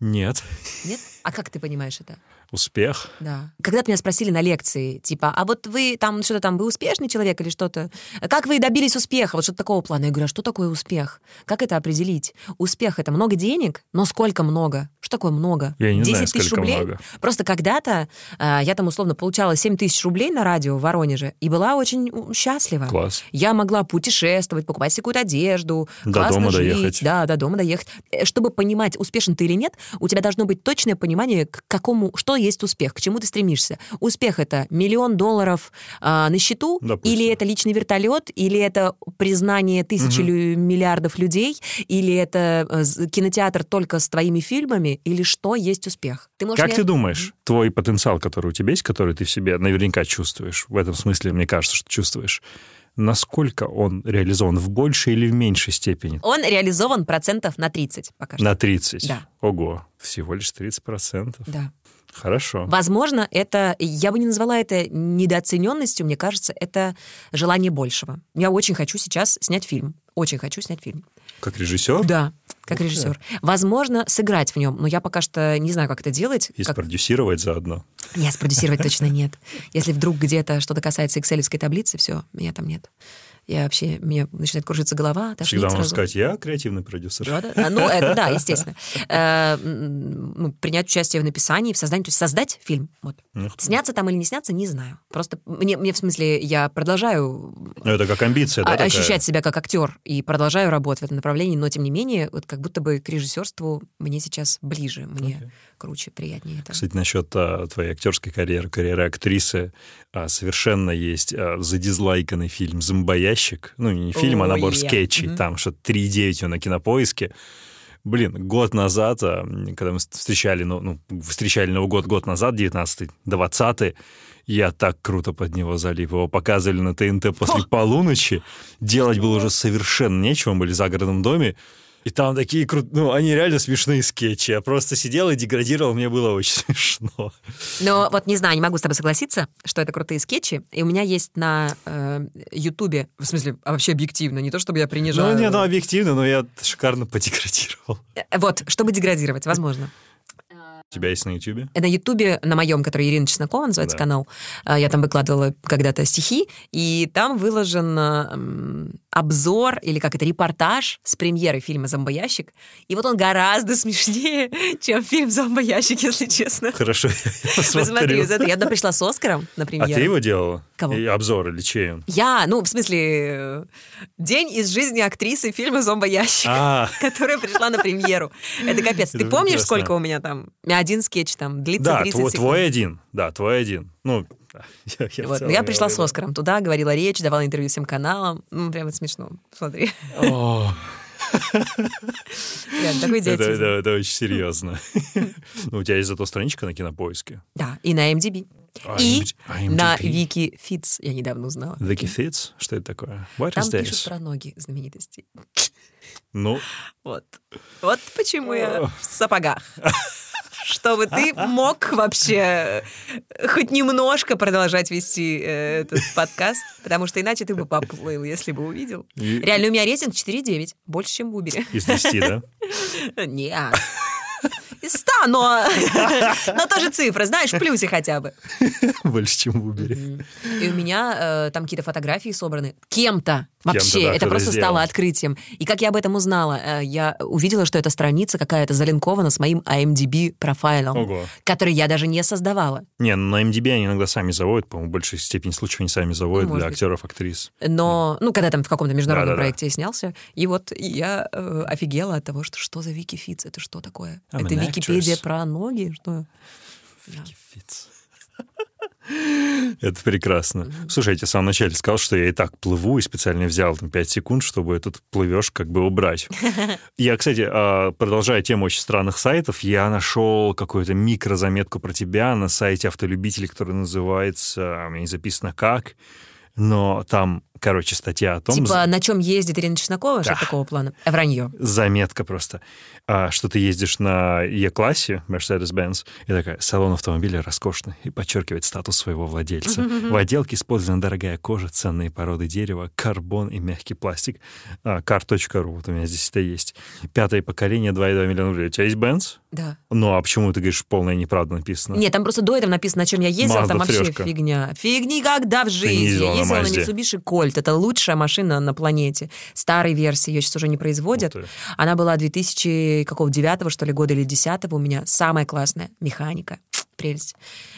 Нет. Нет? А как ты понимаешь это? Успех? Да. Когда-то меня спросили на лекции, типа, а вот вы там что-то там, вы успешный человек или что-то? Как вы добились успеха? Вот что-то такого плана. Я говорю, а что такое успех? Как это определить? Успех — это много денег, но сколько много? Что такое много? Я не 10 знаю, тысяч рублей? много. Просто когда-то э, я там условно получала 7 тысяч рублей на радио в Воронеже и была очень счастлива. Класс. Я могла путешествовать, покупать себе какую-то одежду, До классно дома жить, доехать. да, до дома доехать. Э, Чтобы понимать, успешен ты или нет, у тебя должно быть точное понимание, к какому, что есть успех, к чему ты стремишься. Успех это миллион долларов а, на счету, Допустим. или это личный вертолет, или это признание тысячи лю- миллиардов людей, или это э, кинотеатр только с твоими фильмами, или что есть успех. Ты можешь Как мне- ты думаешь, твой потенциал, который у тебя есть, который ты в себе наверняка чувствуешь, в этом смысле, мне кажется, что чувствуешь, насколько он реализован в большей или в меньшей степени? Он реализован процентов на 30 пока что. На 30? Да. Ого, всего лишь 30 процентов. Да. Хорошо. Возможно, это, я бы не назвала это недооцененностью, мне кажется, это желание большего. Я очень хочу сейчас снять фильм. Очень хочу снять фильм. Как режиссер? Да, как Ух ты. режиссер. Возможно, сыграть в нем, но я пока что не знаю, как это делать. И Как... спродюсировать заодно. Нет, спродюсировать точно нет. Если вдруг где-то что-то касается экселевской таблицы, все, меня там нет. Я вообще, меня начинает кружиться голова, Всегда можно сразу. сказать, я креативный продюсер. Да, да. Ну, это да, естественно. Ну, принять участие в написании, в создании, то есть создать фильм. Вот. Сняться там или не сняться, не знаю. Просто мне, мне в смысле, я продолжаю Ну, это как амбиция, да, а- такая? ощущать себя как актер и продолжаю работать в этом направлении, но тем не менее, вот как будто бы к режиссерству мне сейчас ближе, мне Окей. круче, приятнее это. Кстати, насчет а, твоей актерской карьеры, карьеры актрисы, а, совершенно есть а, задизлайканный фильм «Зомбоящик». Ну, не фильм, а Ой, набор скетчей. Мгм. Там что-то 3,9 на кинопоиске. Блин, год назад, а, когда мы встречали, ну, ну, встречали Новый год год назад, 19-й, 20 я так круто под него залип. Его показывали на ТНТ после полуночи. Делать было уже совершенно нечего. Мы были в загородном доме. И там такие крутые, ну, они реально смешные скетчи. Я просто сидел и деградировал, мне было очень смешно. Но вот не знаю, не могу с тобой согласиться, что это крутые скетчи. И у меня есть на э, Ютубе, в смысле, а вообще объективно, не то чтобы я принижаю. Ну, не, ну, объективно, но я шикарно подеградировал. Э, Вот, чтобы деградировать, возможно. У тебя есть на Ютубе? На Ютубе, на моем, который Ирина Чеснокова называется Да. канал, э, я там выкладывала когда-то стихи, и там выложен э, обзор, или как это, репортаж с премьеры фильма «Зомбоящик». И вот он гораздо смешнее, чем фильм «Зомбоящик», если честно. Хорошо, я Посмотри, посмотрю. это. я одна пришла с Оскаром на А премьеру. ты его делала? Кого? И обзор или чей он? Я, ну, в смысле, э, день из жизни актрисы фильма «Зомбоящик», А, которая пришла на премьеру. Это капец. Ты помнишь, сколько у меня там? Один скетч там длится да, 30 твой, секунд. твой один. Да, твой один. Ну, да, я, я Вот, я пришла с Оскаром туда, говорила речь, давала интервью всем каналам. Ну, прямо смешно. Смотри. да. Реально, такой это, идиотизм. это- очень серьезно. Ну, у тебя есть зато страничка на кинопоиске. Да, и на MDB. А, И IMDb. А, на IMDb. Вики Фитц я недавно узнала. Vicky Fitz? Что это такое? Там пишут про ноги знаменитостей. Ну, Вот. Вот почему я в сапогах. Чтобы ты мог вообще э, хоть немножко продолжать вести э, этот подкаст, потому что иначе ты бы поплыл, если бы увидел. и- Реально, у меня рейтинг 4,9, больше, чем в Убере. из 10, да? Не. Из 100, но, но тоже цифра, знаешь, в плюсе хотя бы. Больше, чем в Убере. И у меня э, там какие-то фотографии собраны кем-то. Вообще, да, это просто сделал. стало открытием. И как я об этом узнала? Э, я увидела, что эта страница какая-то залинкована с моим IMDb профайлом, Ого. который я даже не создавала. Не, ну, на MDB они иногда сами заводят, по-моему, в большей степени случаев они сами заводят Ну, для быть. актеров, актрис. Но, ну, когда там в каком-то международном Да-да-да. проекте я снялся, и вот я э, офигела от того, что что за Вики Фитц, это что такое? I'm это Википедия actress. про ноги? Что? Да. Фиц. Это прекрасно. Слушай, я тебе в самом начале сказал, что я и так плыву, и специально взял там 5 секунд, чтобы этот плывешь как бы убрать. Я, кстати, а, продолжая тему очень странных сайтов, я нашел какую-то микрозаметку про тебя на сайте автолюбителей, который называется, у меня не записано как, но там, короче, статья о том... Типа, на чем ездит Ирина Чеснокова, что Да. такого плана? Вранье. заметка просто, а, что ты ездишь на E-классе Mercedes-Benz, и такая, салон автомобиля роскошный, и подчеркивает статус своего владельца. В отделке использована дорогая кожа, ценные породы дерева, карбон и мягкий пластик. А, Car.ru, вот у меня здесь это есть. Пятое поколение, 2,2 миллиона рублей. У тебя есть Benz? Да. Ну, а почему ты говоришь, полная неправда написано? Нет, там просто до этого написано, на чем я Mazda там вообще трёшка. фигня. Фиг никогда в жизни. не ездила на ездила на? Mitsubishi Colt. Это лучшая машина на планете. Старой версии, ее сейчас уже не производят. Ты. Она была 2000, какого, 9 что ли, года или 10 у меня. Самая классная. Механика. Прелесть.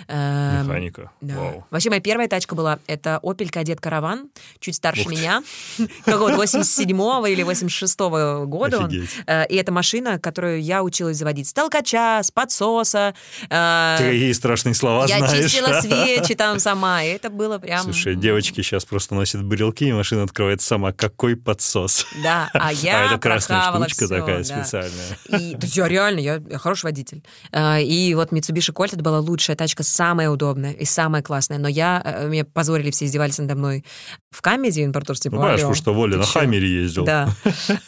Эм, Механика. Да. Вау. Вообще, моя первая тачка была, это Opel Kadett Caravan, чуть старше меня, какого-то 87-го или 86-го года. Э, И это машина, которую я училась заводить с толкача, с подсоса. э, Ты какие страшные слова Я знаешь. чистила свечи там сама, и это было прям... Слушай, девочки сейчас просто носят брелки, и машина открывается сама. Какой подсос. Да, а я а это красная штучка всё, такая да. специальная. И, то есть я реально, я, я хороший водитель. Э, И вот Mitsubishi Colt это была лучшая тачка, самая удобная и самая классная. Но я, э, меня позорили, все издевались надо мной в камеди, импортер типа, Ну, понимаешь, потому что Воля на? Хаммере ездил. Да,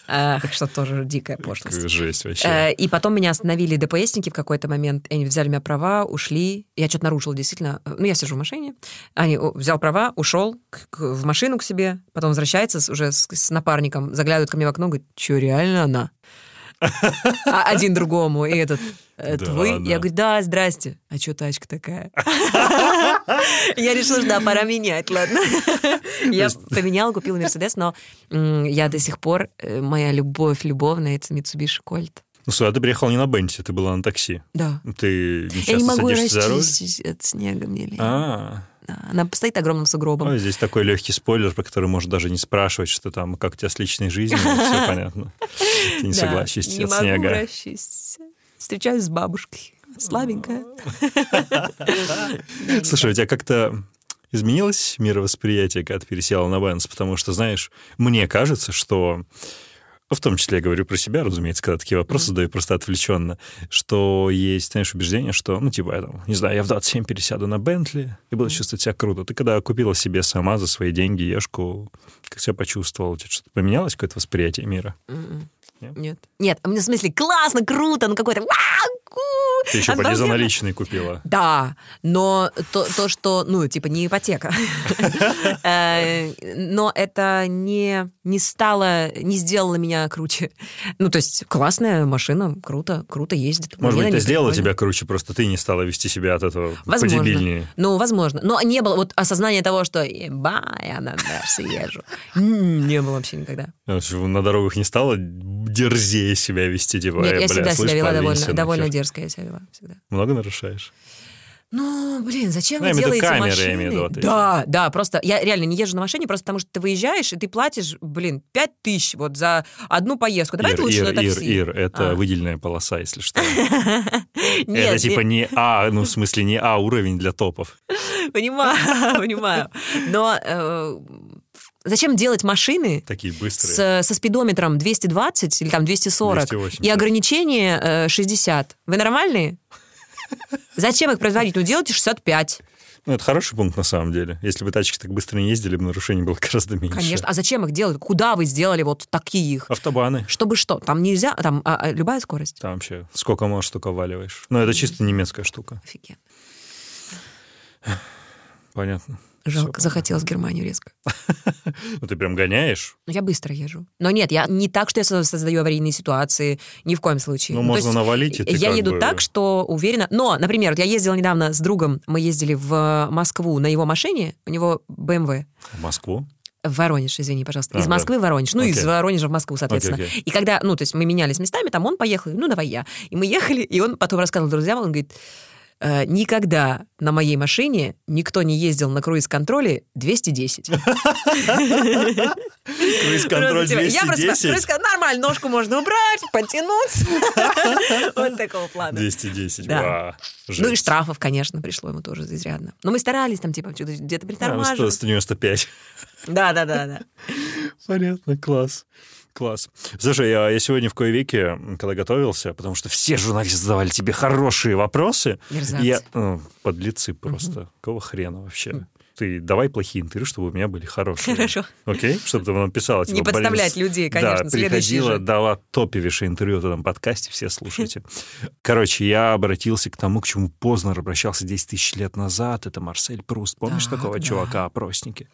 что тоже дикая пошлость. Жесть вообще. Э, И потом меня остановили DPСники в какой-то момент. Они взяли у меня права, ушли. Я что-то нарушила, действительно. Ну, я сижу в машине. Они взял права, ушел в машину к себе, потом возвращается уже с, с напарником, заглядывает ко мне в окно, говорит, что, реально она? А один другому. И этот, это вы? Я говорю, да, здрасте. А что тачка такая? Я решила, да, пора менять, ладно. Я поменяла, купила Мерседес, но я до сих пор, э, моя любовь любовная, это Mitsubishi Colt. Ну, слушай, а ты приехал не на Бенте, ты была на такси. Да. Ты не Я часто не могу садишься за руль? от снега мне лень. А, Да, Она стоит огромным сугробом. Ой, здесь такой легкий спойлер, про который можно даже не спрашивать, что там, как у тебя с личной жизнью, все понятно. Ты не согласишься Не от могу снега. расчистить. Встречаюсь с бабушкой. Слабенькая. Слушай, у тебя как-то изменилось мировосприятие, когда ты пересела на Бенц? Потому что, знаешь, мне кажется, что в том числе я говорю про себя, разумеется, когда такие вопросы задаю просто отвлеченно, что есть, знаешь, убеждение, что, ну, типа, я там, не знаю, я в 27 пересяду на Бентли и буду чувствовать себя круто. Ты когда купила себе сама за свои деньги ешку, как себя почувствовала? У тебя что-то поменялось, какое-то восприятие мира? М-м. Нет? Нет. Нет, в смысле классно, круто, ну какой-то Ты еще поди за наличные купила. Да, но то, то, что, ну, типа, не ипотека. Э, Но это не, не стало, не сделало меня круче. Ну, то есть, классная машина, круто, круто ездит. Может быть, это сделало тебя круче, просто ты не стала вести себя от этого подебильнее. Ну, возможно. Но не было вот осознания того, что «Еба, я на Мерсе езжу». Не было вообще никогда. На дорогах не стало дерзее себя вести, типа, Нет, «Э, я бля, всегда слышь, себя вела довольно, нахер». довольно дерзко, я себя вела всегда. Много нарушаешь? Ну, блин, зачем Ну, вы делаете камеры, машины? я имею в виду вот эти. да, да, просто я реально не езжу на машине, просто потому что ты выезжаешь, и ты платишь, блин, пять тысяч вот за одну поездку. Давай Ир, лучше Ир, на Ир, такси. Ир, это А. выделенная полоса, если что. Это типа не- не А, ну в смысле не А уровень для топов. понимаю, понимаю. Но э, зачем делать машины Такие быстрые. с, со спидометром 220 или там 240 280. и ограничение э, 60? Вы нормальные? Зачем их производить? Ну, делайте 65. Ну, это хороший пункт на самом деле. Если бы тачки так быстро не ездили, бы нарушений было гораздо меньше. Конечно. А зачем их делать? Куда вы сделали вот таких? Автобаны. Чтобы что? Там нельзя, там а, а, любая скорость. Там вообще сколько можешь, столько валиваешь. Но это чисто немецкая штука. Офигенно. Понятно. Жалко, захотелось в Германию резко. Ну, ты прям гоняешь? Но я быстро езжу. Но нет, я не так, что я со- создаю аварийные ситуации, ни в коем случае. Ну, то можно навалить, и ты Я еду так, что уверена. Но, например, я ездила недавно с другом, мы ездили в Москву на его машине, у него BMW. В Москву? В Воронеж, извини, пожалуйста. А, Из да. Москвы в Воронеж. Ну, из Окей. Воронежа в Москву, соответственно. И когда, ну, то есть мы менялись местами, там он поехал, ну, давай я. И мы ехали, и он потом рассказывал друзьям, он говорит, «Э, никогда на моей машине никто не ездил на круиз-контроле 210. Круиз-контроль Просто, типа, Я просто 210? круиз-кон- нормально, ножку можно убрать, подтянуться. Вот такого плана. 210, Да. Ну и штрафов, конечно, пришло ему тоже изрядно. Но мы старались там, типа, где-то А, 100, притормаживать. 195. Да, да, да, да. Понятно, класс. Класс. Слушай, я, я сегодня в кое-веке, когда готовился, потому что все журналисты задавали тебе хорошие вопросы, Мерзавцы. я, ну, подлецы просто. Какого хрена вообще? Ты давай плохие интервью, чтобы у меня были хорошие. Хорошо. Окей? Чтобы ты нам писала. Не типа, подставлять «Борис, людей, конечно, Да, приходила, же. дала топовейшее интервью в этом подкасте, все слушайте. Короче, я обратился к тому, к чему Познер обращался 10 тысяч лет назад. Это Марсель Пруст. Помнишь Так, такого да. чувака, опросники?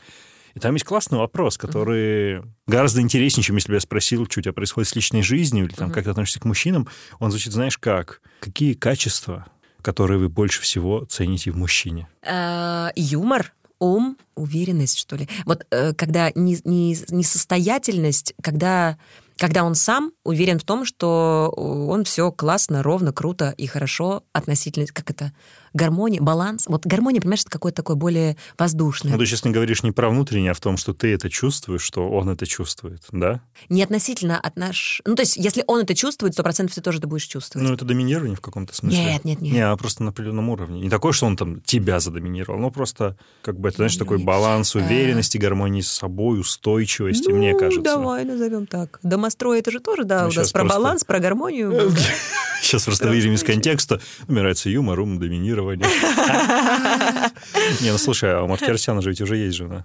И там есть классный вопрос, который гораздо интереснее, чем если бы я спросил, что у тебя происходит с личной жизнью, или там, как ты относишься к мужчинам. Он звучит, знаешь, как? Какие качества, которые вы больше всего цените в мужчине? Э, юмор, ум, уверенность, что ли. Вот э, когда не, не, несостоятельность, когда когда он сам уверен в том, что он все классно, ровно, круто и хорошо относительно, как это, гармония, баланс. Вот гармония, понимаешь, это какое-то такое более воздушное. Ну, ты сейчас не говоришь не про внутреннее, а в том, что ты это чувствуешь, что он это чувствует, да? Не относительно от наш... Ну, то есть, если он это чувствует, сто процентов ты тоже это будешь чувствовать. Ну, это доминирование в каком-то смысле. Нет, нет, нет. Не, а просто на определенном уровне. Не такое, что он там тебя задоминировал, но просто, как бы, это, знаешь, такой баланс уверенности, гармонии с собой, устойчивости, ну, мне кажется. давай назовем так. Домострой это же тоже, да, ну, у нас про просто... баланс, про гармонию. Сейчас просто выйдем из контекста. Нравится юмор, ум, доминирование. Не, ну слушай, а у Маркерсяна же ведь уже есть жена.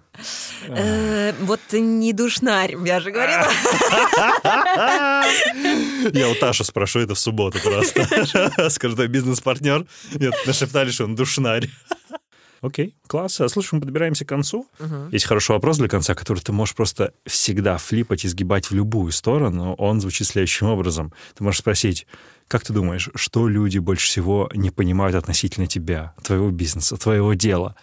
Э, вот не душнарь, я же говорила. Я у Таши спрошу это в субботу просто. Скажу, ты бизнес-партнер. Нет, нашептали, что он душнарь. Окей, класс. А слушай, мы подбираемся к концу. Угу. Есть хороший вопрос для конца, который ты можешь просто всегда флипать и сгибать в любую сторону. Он звучит следующим образом. Ты можешь спросить, как ты думаешь, что люди больше всего не понимают относительно тебя, твоего бизнеса, твоего дела?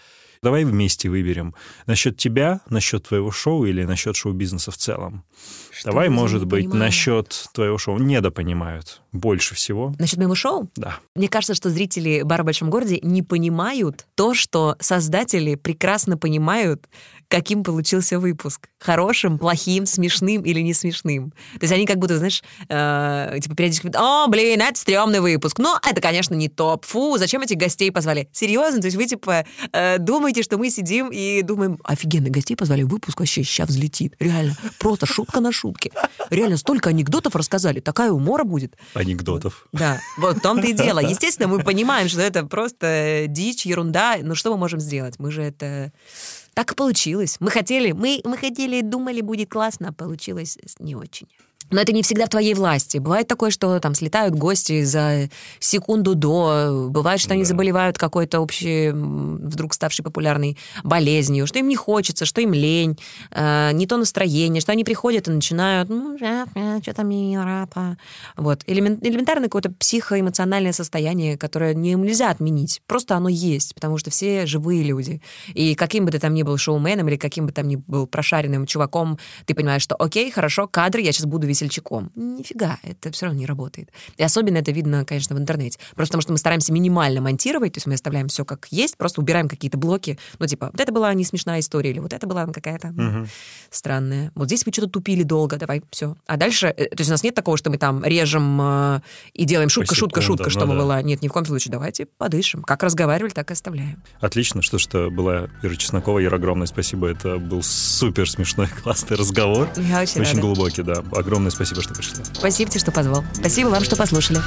Давай вместе выберем насчет тебя, насчет твоего шоу или насчет шоу-бизнеса в целом. Что Давай, может быть, понимаю. насчет твоего шоу недопонимают больше всего. Насчет моего шоу? Да. Мне кажется, что зрители «Бара в большом городе» не понимают то, что создатели прекрасно понимают, каким получился выпуск. Хорошим, плохим, смешным или не смешным. То есть они как будто, знаешь, э, типа периодически говорят, о, блин, это стрёмный выпуск. Но это, конечно, не топ. Фу, зачем этих гостей позвали? Серьезно? То есть вы, типа, э, думаете, что мы сидим и думаем, офигенно, гостей позвали, выпуск вообще сейчас взлетит. Реально, просто шутка на шутке. Реально, столько анекдотов рассказали, такая умора будет. Анекдотов. Да, вот в том-то и дело. Естественно, мы понимаем, что это просто дичь, ерунда. Но что мы можем сделать? Мы же это так и получилось. Мы хотели, мы, мы хотели, думали, будет классно, а получилось не очень. Но это не всегда в твоей власти. Бывает такое, что там слетают гости за секунду до. Бывает, что да. они заболевают какой-то общей, вдруг ставшей популярной болезнью, что им не хочется, что им лень, э, не то настроение, что они приходят и начинают, ну, что-то мне не нравится. Вот. элементарное какое-то психоэмоциональное состояние, которое не, нельзя отменить. Просто оно есть, потому что все живые люди. И каким бы ты там ни был шоуменом или каким бы там ни был прошаренным чуваком, ты понимаешь, что окей, хорошо, кадры, я сейчас буду весельчаком. Нифига, это все равно не работает. И особенно это видно, конечно, в интернете. Просто потому что мы стараемся минимально монтировать, то есть мы оставляем все как есть, просто убираем какие-то блоки. Ну, типа, вот это была не смешная история, или вот это была какая-то угу. странная. Вот здесь вы что-то тупили долго, давай, все. А дальше, э, то есть у нас нет такого, что мы там режем э, и делаем шутка, шутка, шутка, чтобы ну, да. была. Нет, ни в коем случае. Давайте подышим. Как разговаривали, так и оставляем. Отлично, что что была Ира Чеснокова. Ира, огромное спасибо. Это был супер смешной, классный разговор. Я очень Очень рада. глубокий, да. Огромное спасибо, что пришли. Спасибо тебе, что позвал. Спасибо вам, что послушали.